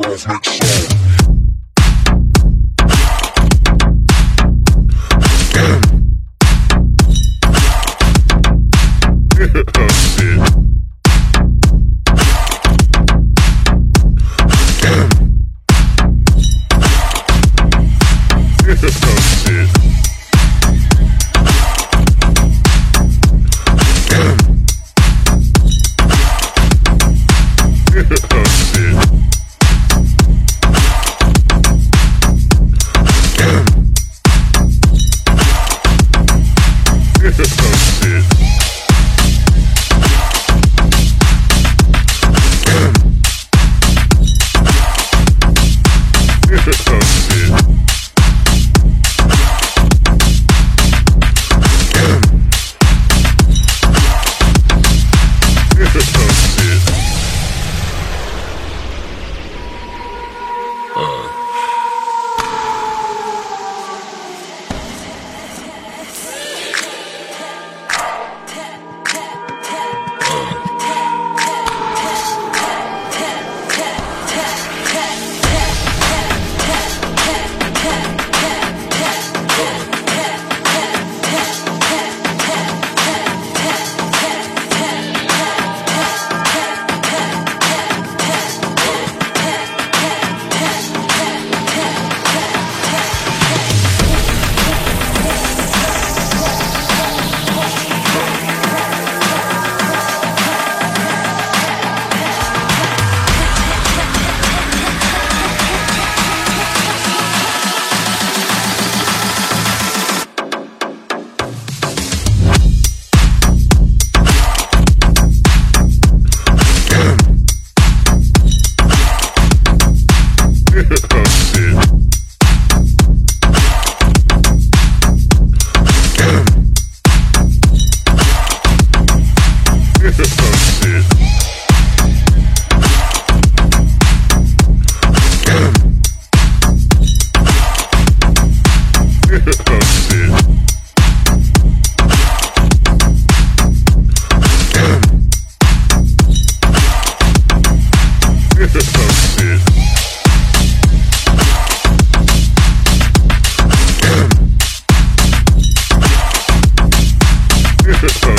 rhythmic. Oh, shit. Yeah. shit.